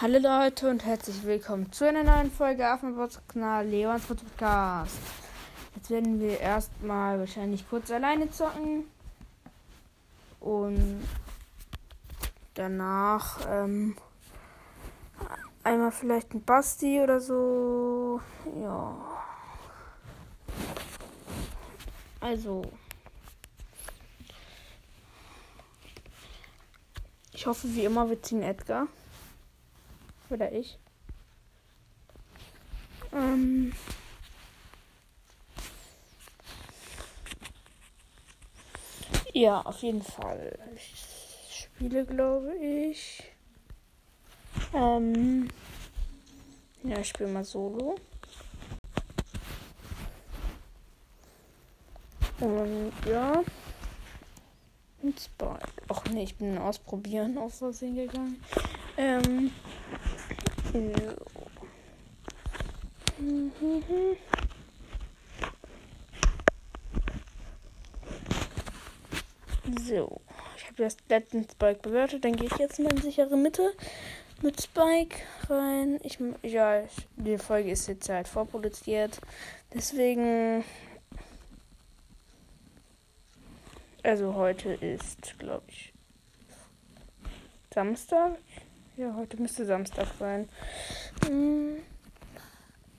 Hallo Leute und herzlich willkommen zu einer neuen Folge auf meinem Podcast Leons Podcast. Jetzt werden wir erstmal wahrscheinlich kurz alleine zocken und danach ähm, einmal vielleicht ein Basti oder so. Ja. Also. Ich hoffe, wie immer, wir ziehen Edgar. Oder ich. Ähm. Ja, auf jeden Fall. Ich spiele, glaube ich. Ähm. Ja, ich spiele mal solo. Und ja. Und Spike. Ach nee, ich bin ausprobieren auf Versehen gegangen. Ähm. So, ich habe das letzten Spike bewertet. Dann gehe ich jetzt mal in sichere Mitte mit Spike rein. Ich, ja, die Folge ist jetzt halt vorproduziert. Deswegen. Also heute ist, glaube ich, Samstag. Ja, heute müsste Samstag sein. Mm.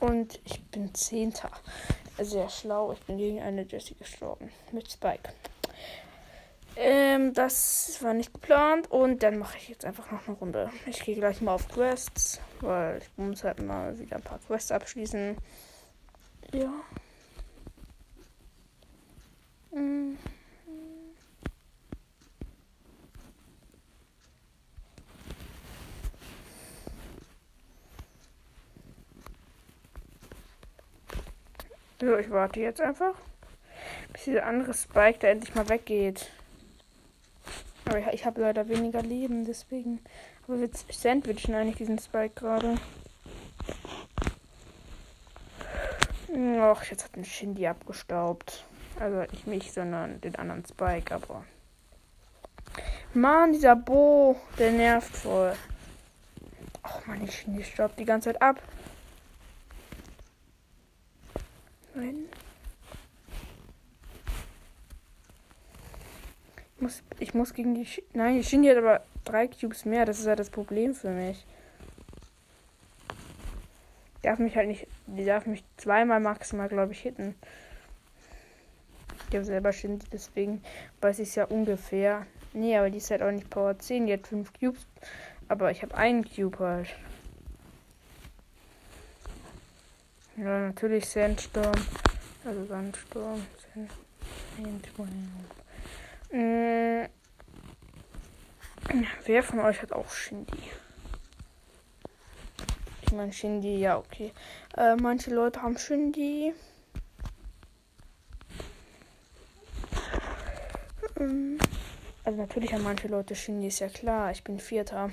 Und ich bin Zehnter. Sehr schlau. Ich bin gegen eine Jessie gestorben. Mit Spike. Ähm, das war nicht geplant. Und dann mache ich jetzt einfach noch eine Runde. Ich gehe gleich mal auf Quests, weil ich muss halt mal wieder ein paar Quests abschließen. Ja. So, ich warte jetzt einfach, bis dieser andere Spike da endlich mal weggeht. Aber ich, ich habe leider weniger Leben, deswegen. Aber wir sandwichen eigentlich diesen Spike gerade. Ach, jetzt hat ein Shindy abgestaubt. Also nicht mich, sondern den anderen Spike, aber. Mann, dieser Bo, der nervt voll. Ach man, ich Shindy staubt die ganze Zeit ab. Nein. Ich muss, ich muss gegen die. Sch Nein, die Shindy hat aber drei Cubes mehr. Das ist halt das Problem für mich. Die darf mich halt nicht. Die darf mich zweimal maximal, glaube ich, hitten. Ich habe selber Shindy, deswegen weiß ich es ja ungefähr. Nee, aber die ist halt auch nicht Power 10. Die hat 5 Cubes. Aber ich habe einen Cube halt. Ja, natürlich Sandstorm. Also Sandstorm. Sandstorm. Äh, wer von euch hat auch Shindy? Ich meine Shindy, ja, okay. Äh, manche Leute haben Shindy. Ähm, also natürlich haben manche Leute Shindy, ist ja klar. Ich bin Vierter.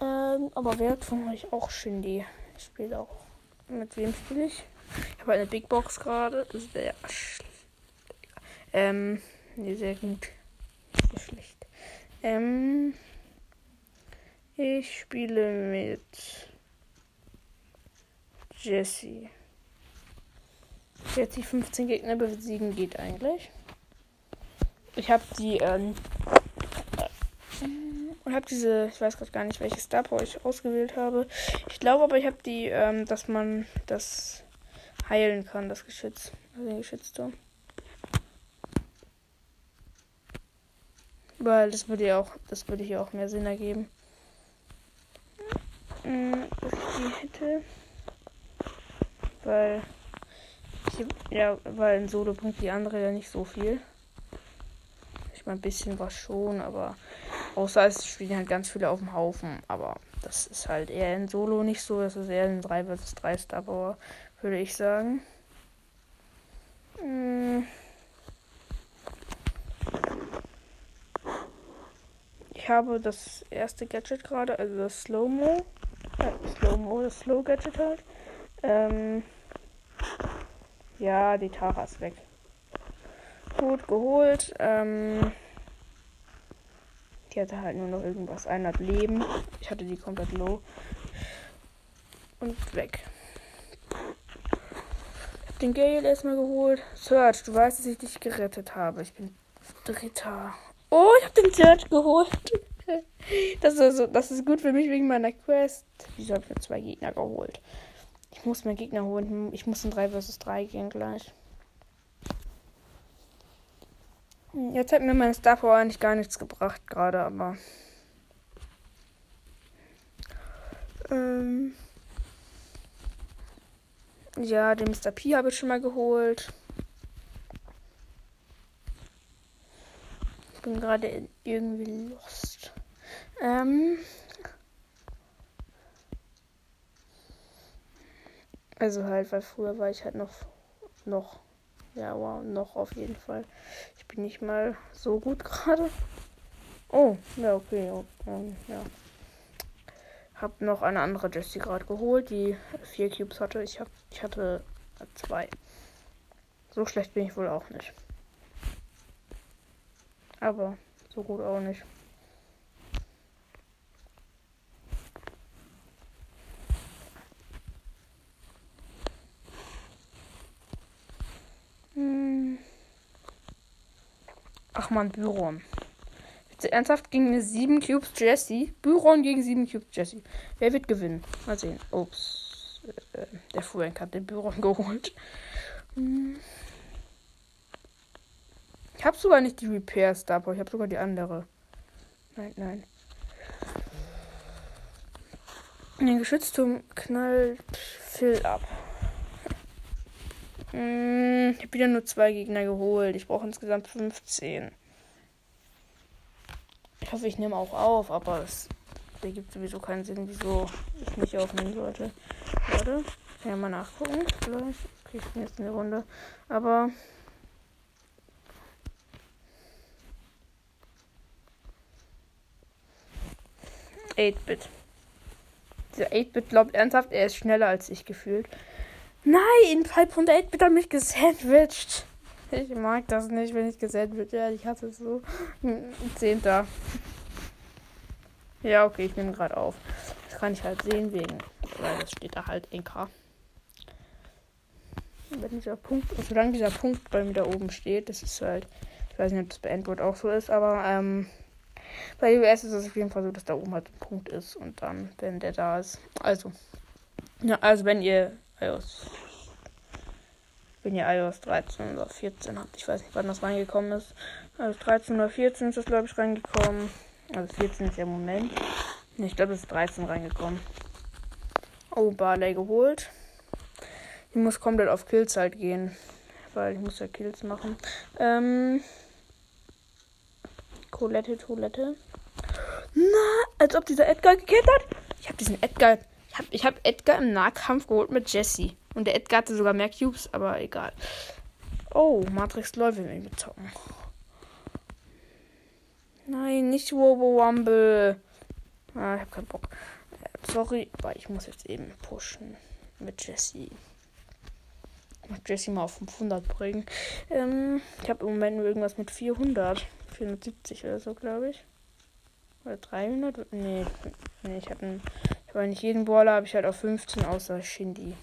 Ähm, aber wer hat von euch auch Shindy? Ich spiele auch. Mit wem spiele ich? Ich habe eine Big Box gerade. Sehr schlecht. Ähm, nee, sehr gut. Sehr schlecht. Ähm, ich spiele mit Jesse. Jetzt die 15 Gegner besiegen geht eigentlich. Ich habe die ähm, und habe diese, ich weiß gerade gar nicht, welche Star Power ich ausgewählt habe. Ich glaube aber, ich habe die, ähm, dass man das heilen kann, das Geschütz. Also den Geschützturm. Weil das würde ja auch, das würde hier auch mehr Sinn ergeben. Hm, dass ich die hätte. Weil. Ich, ja, weil ein Solo bringt die andere ja nicht so viel. Ich meine, ein bisschen was schon, aber Außer es spielen halt ganz viele auf dem Haufen. Aber das ist halt eher in Solo nicht so. Das ist eher ein 3 vs 3 Star würde ich sagen. Hm. Ich habe das erste Gadget gerade, also das Slow-Mo. Äh, Slow-Mo, das Slow-Gadget halt. Ähm. Ja, die Tara ist weg. Gut geholt. Ähm. Die hatte halt nur noch irgendwas 100 Leben. Ich hatte die komplett low. Und weg. Ich hab den Gale erstmal geholt. Search, du weißt, dass ich dich gerettet habe. Ich bin Dritter. Oh, ich hab den Search geholt. Das ist, so, das ist gut für mich wegen meiner Quest. Wieso habe ich mir zwei Gegner geholt? Ich muss mir Gegner holen. Ich muss in 3 vs 3 gehen gleich. Jetzt hat mir mein Star Power eigentlich gar nichts gebracht gerade, aber. Ähm. Ja, den Mr. P habe ich schon mal geholt. Ich bin gerade irgendwie lost. Ähm. Also halt, weil früher war ich halt noch noch ja, wow, noch auf jeden Fall. Ich bin nicht mal so gut gerade. Oh, ja, okay. okay ja. Hab noch eine andere Jessie gerade geholt, die vier Cubes hatte. Ich, hab, ich hatte zwei. So schlecht bin ich wohl auch nicht. Aber so gut auch nicht. Man, Byron. Ernsthaft gegen eine 7 Cubes Jesse. Byron gegen 7 Cubes Jesse. Wer wird gewinnen? Mal sehen. Ups. Äh, der Frank hat den Byron geholt. Hm. Ich habe sogar nicht die Repair Star Power. Ich habe sogar die andere. Nein, nein. Den Geschützturm knallt Phil ab. Hm, ich habe wieder nur zwei Gegner geholt. Ich brauche insgesamt 15. Ich hoffe, ich nehme auch auf, aber es ergibt sowieso keinen Sinn, wieso ich nicht aufnehmen sollte. Warte, kann ja mal nachgucken. Vielleicht kriege ich jetzt eine Runde. Aber. Eight Bit. Dieser 8-Bit glaubt ernsthaft, er ist schneller als ich gefühlt. Nein, 508 wird er mich gesandwiched. Ich mag das nicht, wenn ich gesandwiched werde. Ich hasse es so. Zehnter. Ja, okay, ich nehme gerade auf. Das kann ich halt sehen wegen, weil das steht da halt NK. Wenn dieser Punkt, solange dieser Punkt bei mir da oben steht, das ist halt, ich weiß nicht, ob das bei Android auch so ist, aber ähm, bei US ist es auf jeden Fall so, dass da oben halt ein Punkt ist und dann, wenn der da ist. Also, ja, also wenn ihr iOS. Wenn ihr iOS 13 oder 14 habt. Ich weiß nicht, wann das reingekommen ist. Also 13 oder 14 ist das, glaube ich, reingekommen. Also 14 ist ja im Moment. Ich glaube, es ist 13 reingekommen. Oh, Barley geholt. Ich muss komplett auf Kills halt gehen. Weil ich muss ja Kills machen. Ähm. Colette, Toilette. Na, als ob dieser Edgar gekillt hat. Ich habe diesen Edgar hab, ich habe Edgar im Nahkampf geholt mit Jesse. Und der Edgar hatte sogar mehr Cubes, aber egal. Oh, Matrix LOL will mit zocken. Nein, nicht Robo Rumble. Ah, ich hab keinen Bock. Äh, sorry, aber ich muss jetzt eben pushen mit Jesse. Muss Jesse mal auf 500 bringen. Ähm, ich habe im Moment nur irgendwas mit 400. 470 oder so, glaube ich. Oder 300? Nee, nee ich habe einen weil nicht jeden Brawler habe ich halt auf 15 außer Shindy.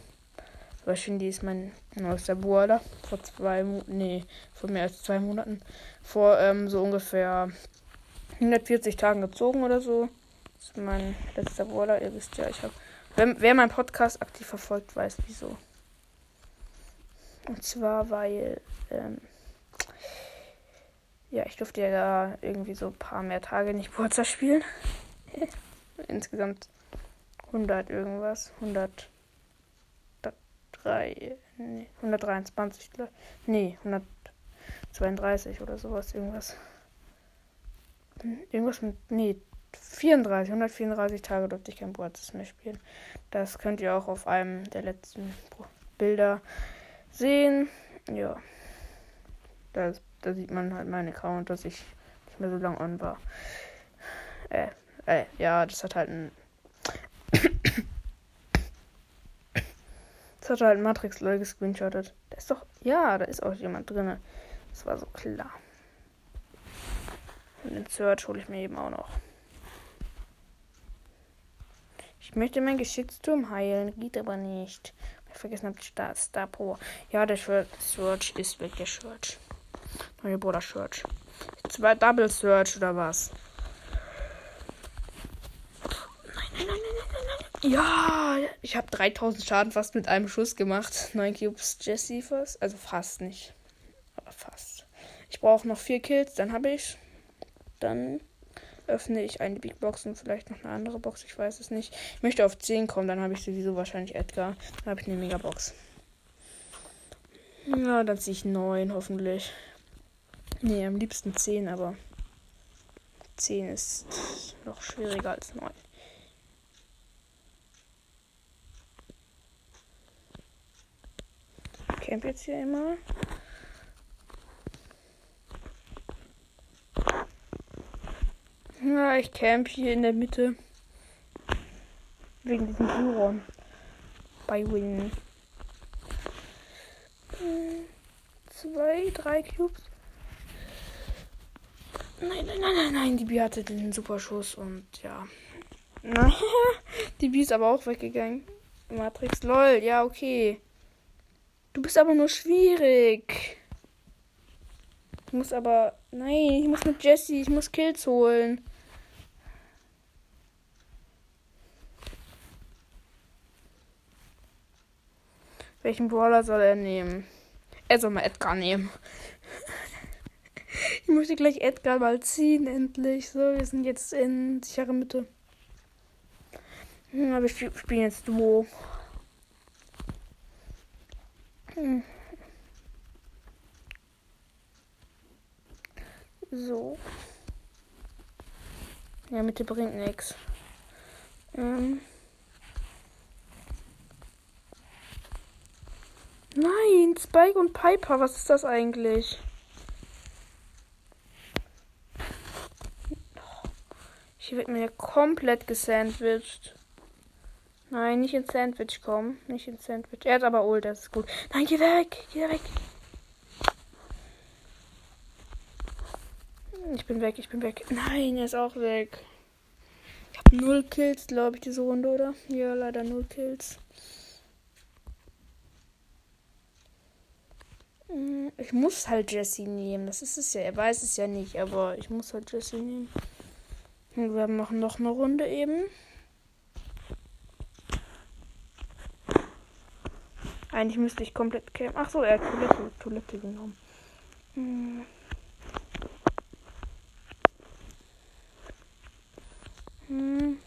Aber Shindy ist mein neuester Brawler. Vor zwei Monaten, nee, vor mehr als zwei Monaten. Vor ähm, so ungefähr 140 Tagen gezogen oder so. Das ist mein letzter Brawler. Ihr wisst ja, ich habe. Wer, wer meinen Podcast aktiv verfolgt, weiß wieso. Und zwar, weil. Ähm, ja, ich durfte ja da irgendwie so ein paar mehr Tage nicht Burzer spielen. Insgesamt 100 irgendwas. 103. Nee, 123. Nee, 132 oder sowas. Irgendwas. Irgendwas mit. Nee, 34. 134 Tage durfte ich kein Boatsys mehr spielen. Das könnt ihr auch auf einem der letzten Bilder sehen. Ja. Da, da sieht man halt meinen Account, dass ich nicht mehr so lange on war. Äh, äh, ja, das hat halt ein Das hat halt Matrix Leute gescreenshottet. Da ist doch. Ja, da ist auch jemand drin. Das war so klar. Und den Search hole ich mir eben auch noch. Ich möchte meinen Geschützturm heilen, geht aber nicht. Ich vergessen habe Star, Star Power. Ja, der Search ist weg, der Search. Neue Border Search. Zwei Double Search oder was? Nein, nein, nein, nein, nein, nein. Ja, ich habe 3000 Schaden fast mit einem Schuss gemacht. 9 Cubes Jesse fast. Also fast nicht. Aber fast. Ich brauche noch 4 Kills, dann habe ich. Dann öffne ich eine Big Box und vielleicht noch eine andere Box. Ich weiß es nicht. Ich möchte auf 10 kommen, dann habe ich sowieso wahrscheinlich Edgar. Dann habe ich eine Megabox. Ja, dann ziehe ich 9 hoffentlich. Nee, am liebsten 10, aber 10 ist noch schwieriger als 9. Camp jetzt hier immer. Ja, ich camp hier in der Mitte. Wegen diesem Buron. Bei Win. Hm, zwei, drei Cubes. Nein, nein, nein, nein, nein. Die Bi hatte den Superschuss und ja. die Bi ist aber auch weggegangen. Matrix, lol, ja, okay. Du bist aber nur schwierig. Ich muss aber. Nein, ich muss mit Jesse, ich muss Kills holen. Welchen Brawler soll er nehmen? Er soll mal Edgar nehmen. ich möchte gleich Edgar mal ziehen, endlich. So, wir sind jetzt in sichere Mitte. Hm, aber ich spiele jetzt Duo. Hm. So. Ja, Mitte bringt nichts. Ähm. Nein, Spike und Piper, was ist das eigentlich? Hier wird mir komplett gesandwiched. Nein, nicht ins Sandwich kommen. Nicht ins Sandwich. Er hat aber Ult, das ist gut. Nein, geh weg. Geh weg. Ich bin weg, ich bin weg. Nein, er ist auch weg. Ich habe null Kills, glaube ich, diese Runde, oder? Ja, leider null Kills. Hm, ich muss halt Jesse nehmen. Das ist es ja. Er weiß es ja nicht, aber ich muss halt Jesse nehmen. Und wir machen noch eine Runde eben. Eigentlich müsste ich komplett campen. Ach so, er hat Toilette, Toilette genommen. Hm. Hm.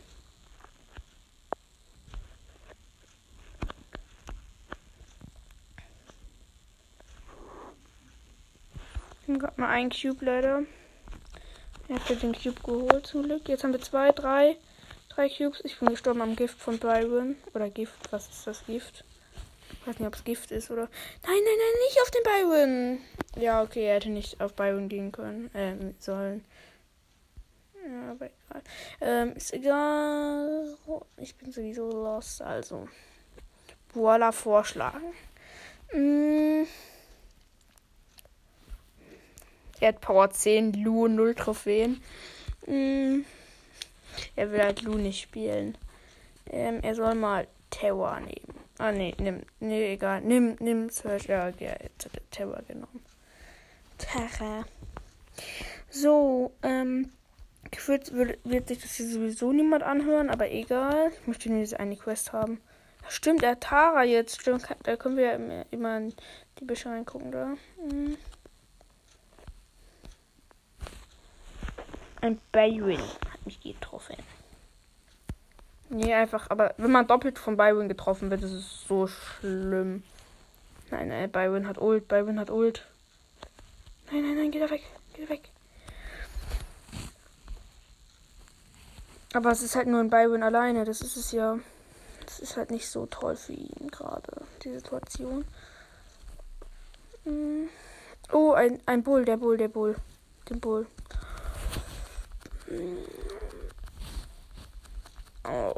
Ich hab mal einen Cube leider. Er hat den Cube geholt zum Glück. Jetzt haben wir zwei, drei, drei Cubes. Ich bin gestorben am Gift von Byron. Oder Gift, was ist das Gift? Ich weiß nicht, ob es Gift ist oder. Nein, nein, nein, nicht auf den Byron. Ja, okay, er hätte nicht auf Byron gehen können. Ähm, sollen. Ja, aber egal. Ähm, ist egal. Ich bin sowieso lost, also. Voila, vorschlagen. Mmh. Er hat Power 10, Lu 0 Trophäen. Mm. Er will halt Lu nicht spielen. Ähm, er soll mal Terror nehmen. Ah, nee, nimm, nee, egal. Nimm, nimm Search. Ja, ja, jetzt hat er Terror genommen. Terror. So, ähm, gefühlt wird, wird sich das hier sowieso niemand anhören, aber egal. Ich möchte nur diese eine Quest haben. Stimmt, er hat Tara jetzt. Stimmt, da können wir ja immer, immer in die Büsche reingucken, da. Mhm. Ein Byron hat mich getroffen. Nee, einfach, aber wenn man doppelt von Byron getroffen wird, ist es so schlimm. Nein, nein, Byron hat Ult, Byron hat Ult. Nein, nein, nein, geh da weg, geh da weg. Aber es ist halt nur ein Byron alleine, das ist es ja. Das ist halt nicht so toll für ihn gerade, die Situation. Hm. Oh, ein, ein Bull, der Bull, der Bull. Den Bull. Oh.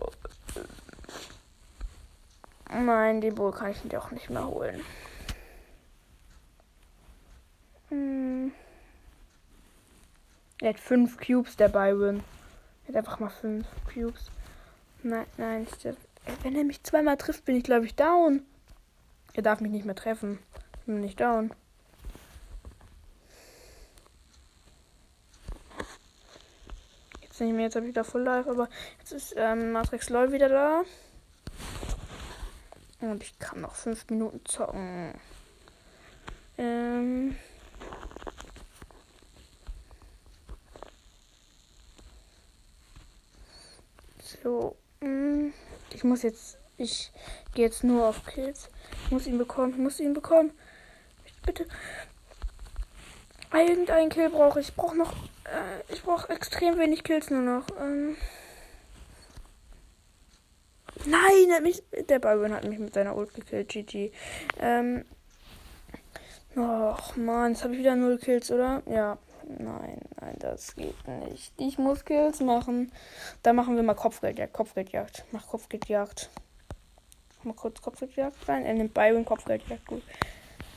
Nein, die Bull kann ich doch nicht mehr holen. Hm. Er hat fünf Cubes, der Byron. Er hat einfach mal fünf Cubes. Nein, nein. Wenn er mich zweimal trifft, bin ich, glaube ich, down. Er darf mich nicht mehr treffen. Ich bin nicht down. Jetzt nicht mehr, jetzt wieder voll live, aber jetzt ist ähm, Matrix LOL wieder da. Und ich kann noch fünf Minuten zocken. Ähm. So. Mm, ich muss jetzt. Ich gehe jetzt nur auf Kills. Ich muss ihn bekommen. Ich muss ihn bekommen. Bitte. Irgendein Kill brauche ich. Ich brauche noch. Äh, ich brauche extrem wenig Kills nur noch. Ähm. Nein, hat mich, der Byron hat mich mit seiner Ult gekillt. GG. Ähm. Och, man, jetzt habe ich wieder null Kills, oder? Ja. Nein, nein, das geht nicht. Ich muss Kills machen. Da machen wir mal Kopfgeldjagd. Kopfgeldjagd. Mach Kopfgeldjagd. Mal kurz Kopfgeldjagd rein. Er nimmt Byron Kopfgeldjagd. Gut.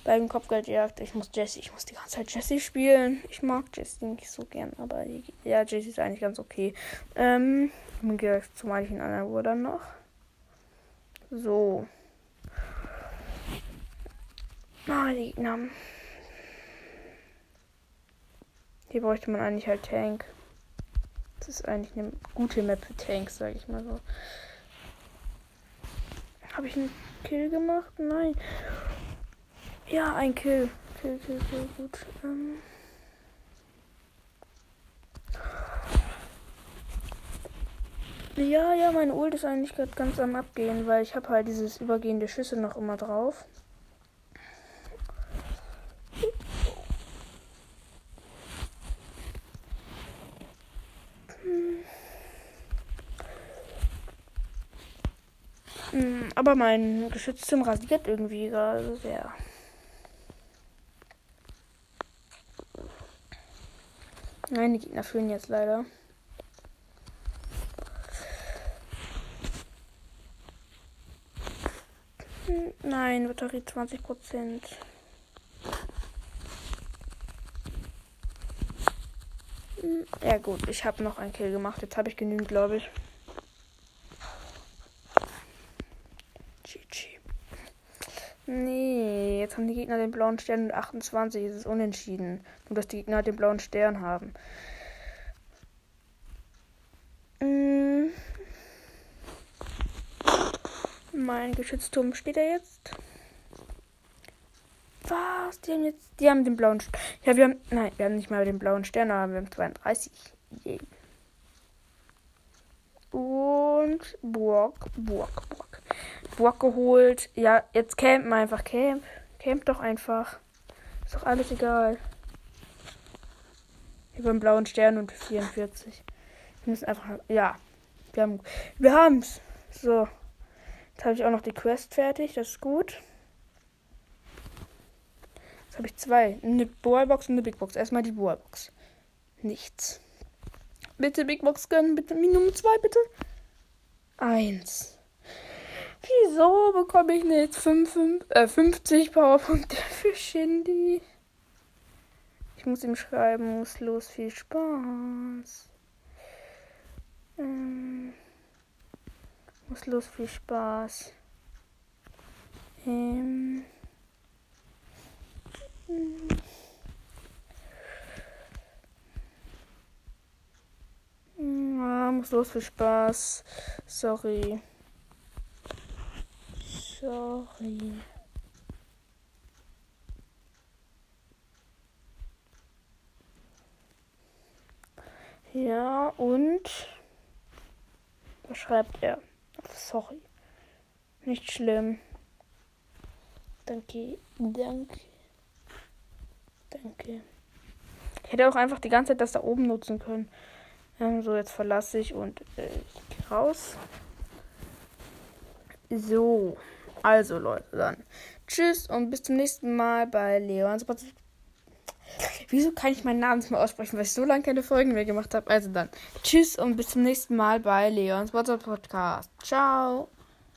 Byron Kopfgeldjagd. Ich muss Jesse. Ich muss die ganze Zeit Jesse spielen. Ich mag Jesse nicht so gern. Aber ja, Jesse ist eigentlich ganz okay. Ähm. Gehe ich zum einen anderen dann noch. So. Ah, die Gegner. Hier bräuchte man eigentlich halt Tank. Das ist eigentlich eine gute Map für Tanks, sage ich mal so. Habe ich einen Kill gemacht? Nein. Ja, ein Kill. Kill, Kill, Kill, gut. Ähm ja, ja, meine Ult ist eigentlich gerade ganz am Abgehen, weil ich habe halt dieses übergehende Schüsse noch immer drauf. Hm, aber mein Geschütztem rasiert irgendwie gerade sehr. Nein, die Gegner fühlen jetzt leider. Nein, Batterie 20 Prozent. Ja gut, ich habe noch einen Kill gemacht. Jetzt habe ich genügend, glaube ich. Nee, jetzt haben die Gegner den blauen Stern und 28. Es ist unentschieden. Nur, dass die Gegner den blauen Stern haben. Mm. Mein Geschützturm steht da jetzt. Was? Die haben jetzt. Die haben den blauen Stern. Ja, wir haben. Nein, wir haben nicht mal den blauen Stern, aber wir haben 32. Yeah. Und Burg, Burg, Burg. Burg geholt. Ja, jetzt campen einfach. Camp. Camp doch einfach. Ist doch alles egal. Über den blauen Stern und 44. Wir müssen einfach. Ja. Wir haben. Wir haben's. So. Jetzt habe ich auch noch die Quest fertig. Das ist gut. Jetzt habe ich zwei. Eine Bohrbox und eine Big Box. Erstmal die Bohrbox. Nichts. Bitte Big Box gönnen. Bitte Minimum 2, bitte. Eins. Wieso bekomme ich jetzt 5, 5, äh, 50 Powerpunkte für Shindy? Ich muss ihm schreiben, muss los, viel Spaß. Ähm, muss los, viel Spaß. Ähm. Ja, muss los für Spaß. Sorry. Sorry. Ja, und was schreibt er? Sorry. Nicht schlimm. Danke, danke. Danke. Ich hätte auch einfach die ganze Zeit das da oben nutzen können. Ähm, so, jetzt verlasse ich und äh, ich gehe raus. So, also Leute, dann tschüss und bis zum nächsten Mal bei Leons Podcast. Wieso kann ich meinen Namen nicht mehr aussprechen, weil ich so lange keine Folgen mehr gemacht habe? Also dann, tschüss und bis zum nächsten Mal bei Leons Podcast. Ciao.